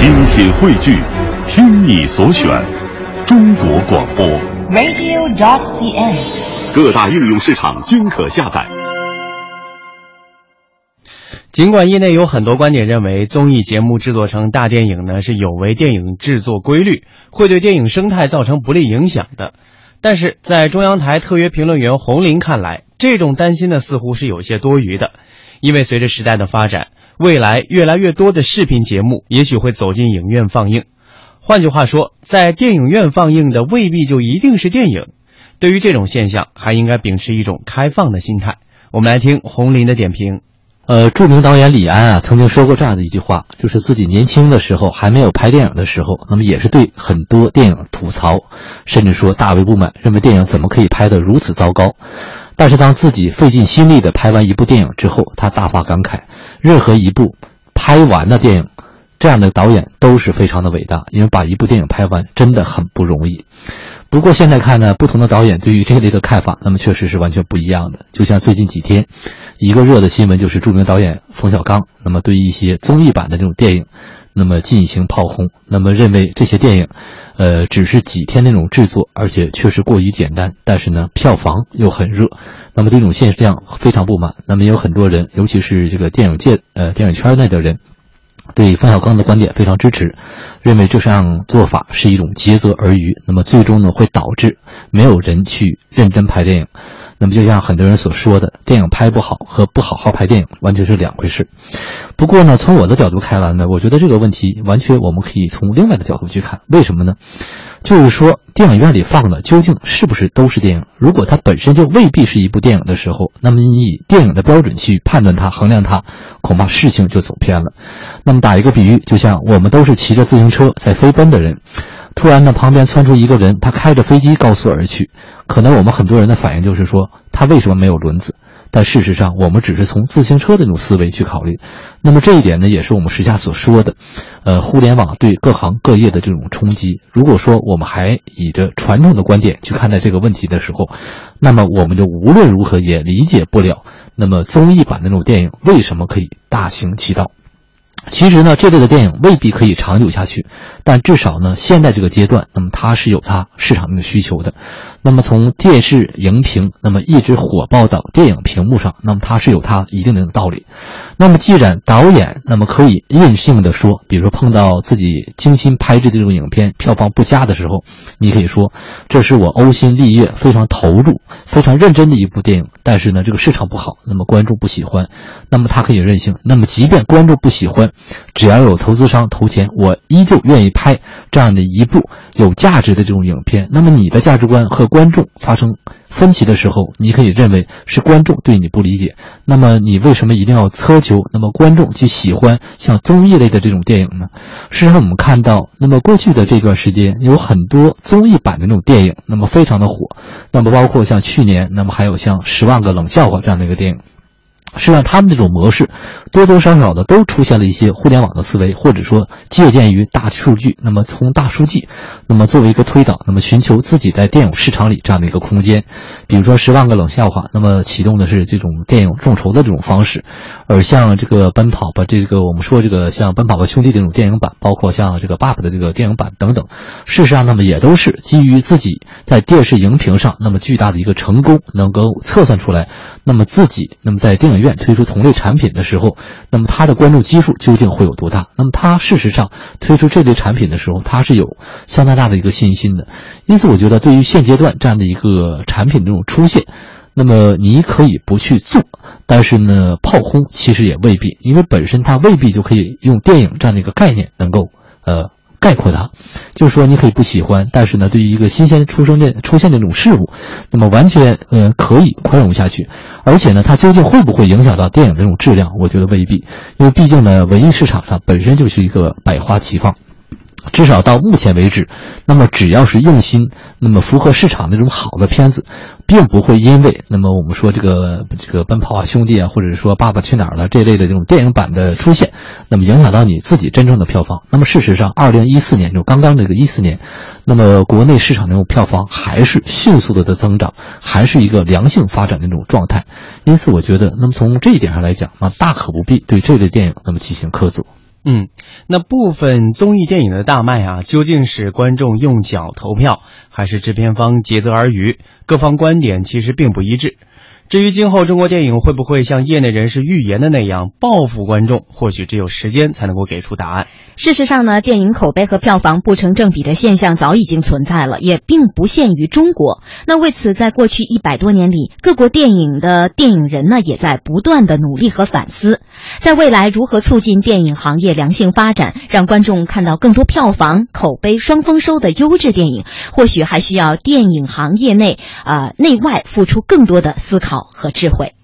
精品汇聚，听你所选，中国广播。radio.dot.cn，。各大应用市场均可下载。尽管业内有很多观点认为，综艺节目制作成大电影呢是有违电影制作规律，会对电影生态造成不利影响的，但是在中央台特约评论员洪林看来，这种担心呢似乎是有些多余的，因为随着时代的发展，未来越来越多的视频节目也许会走进影院放映。换句话说，在电影院放映的未必就一定是电影。对于这种现象，还应该秉持一种开放的心态。我们来听洪林的点评。呃，著名导演李安啊，曾经说过这样的一句话，就是自己年轻的时候还没有拍电影的时候，那么也是对很多电影吐槽，甚至说大为不满，认为电影怎么可以拍得如此糟糕。但是当自己费尽心力的拍完一部电影之后，他大发感慨，任何一部拍完的电影，这样的导演都是非常的伟大，因为把一部电影拍完真的很不容易。不过现在看呢，不同的导演对于这类的看法，那么确实是完全不一样的。就像最近几天，一个热的新闻就是著名导演冯小刚，那么对于一些综艺版的这种电影，那么进行炮轰，那么认为这些电影，呃，只是几天那种制作，而且确实过于简单，但是呢，票房又很热，那么这种现象非常不满。那么也有很多人，尤其是这个电影界呃电影圈内的人。对冯小刚的观点非常支持，认为这样做法是一种竭泽而渔，那么最终呢会导致没有人去认真拍电影。那么就像很多人所说的，电影拍不好和不好好拍电影完全是两回事。不过呢，从我的角度看来呢，我觉得这个问题完全我们可以从另外的角度去看。为什么呢？就是说，电影院里放的究竟是不是都是电影？如果它本身就未必是一部电影的时候，那么你以电影的标准去判断它、衡量它，恐怕事情就走偏了。那么打一个比喻，就像我们都是骑着自行车在飞奔的人，突然呢旁边窜出一个人，他开着飞机高速而去，可能我们很多人的反应就是说，他为什么没有轮子？但事实上，我们只是从自行车的这种思维去考虑。那么这一点呢，也是我们时下所说的，呃，互联网对各行各业的这种冲击。如果说我们还以着传统的观点去看待这个问题的时候，那么我们就无论如何也理解不了，那么综艺版的那种电影为什么可以大行其道。其实呢，这类的电影未必可以长久下去，但至少呢，现在这个阶段，那么它是有它市场的需求的。那么从电视荧屏，那么一直火爆到电影屏幕上，那么它是有它一定的道理。那么既然导演那么可以任性的说，比如说碰到自己精心拍制的这种影片票房不佳的时候，你可以说这是我呕心沥血、非常投入、非常认真的一部电影，但是呢，这个市场不好，那么观众不喜欢，那么他可以任性。那么即便观众不喜欢，只要有投资商投钱，我依旧愿意拍这样的一部有价值的这种影片。那么你的价值观和观众发生分歧的时候，你可以认为是观众对你不理解。那么你为什么一定要苛求那么观众去喜欢像综艺类的这种电影呢？事实上，我们看到，那么过去的这段时间有很多综艺版的那种电影，那么非常的火。那么包括像去年，那么还有像《十万个冷笑话》这样的一个电影。实际上，他们这种模式多多少少的都出现了一些互联网的思维，或者说借鉴于大数据。那么从大数据，那么作为一个推导，那么寻求自己在电影市场里这样的一个空间。比如说《十万个冷笑话》，那么启动的是这种电影众筹的这种方式，而像这个《奔跑吧》这个我们说这个像《奔跑吧兄弟》这种电影版，包括像这个《爸爸》的这个电影版等等，事实上那么也都是基于自己在电视荧屏上那么巨大的一个成功，能够测算出来，那么自己那么在电影院推出同类产品的时候，那么它的关注基数究竟会有多大？那么它事实上推出这类产品的时候，它是有相当大的一个信心的。因此，我觉得对于现阶段这样的一个产品这种出现，那么你可以不去做，但是呢，炮轰其实也未必，因为本身它未必就可以用电影这样的一个概念能够呃。概括它，就是说你可以不喜欢，但是呢，对于一个新鲜出生的出现的这种事物，那么完全呃可以宽容下去。而且呢，它究竟会不会影响到电影的这种质量？我觉得未必，因为毕竟呢，文艺市场上本身就是一个百花齐放。至少到目前为止，那么只要是用心，那么符合市场那种好的片子，并不会因为那么我们说这个这个奔跑啊兄弟啊，或者说爸爸去哪儿了这类的这种电影版的出现，那么影响到你自己真正的票房。那么事实上，二零一四年就刚刚这个一四年，那么国内市场那种票房还是迅速的在增长，还是一个良性发展的那种状态。因此，我觉得，那么从这一点上来讲，啊，大可不必对这类电影那么进行苛责。嗯，那部分综艺电影的大卖啊，究竟是观众用脚投票，还是制片方竭泽而渔？各方观点其实并不一致。至于今后中国电影会不会像业内人士预言的那样报复观众，或许只有时间才能够给出答案。事实上呢，电影口碑和票房不成正比的现象早已经存在了，也并不限于中国。那为此，在过去一百多年里，各国电影的电影人呢，也在不断的努力和反思，在未来如何促进电影行业良性发展，让观众看到更多票房、口碑双丰收的优质电影，或许还需要电影行业内啊内外付出更多的思考。和智慧。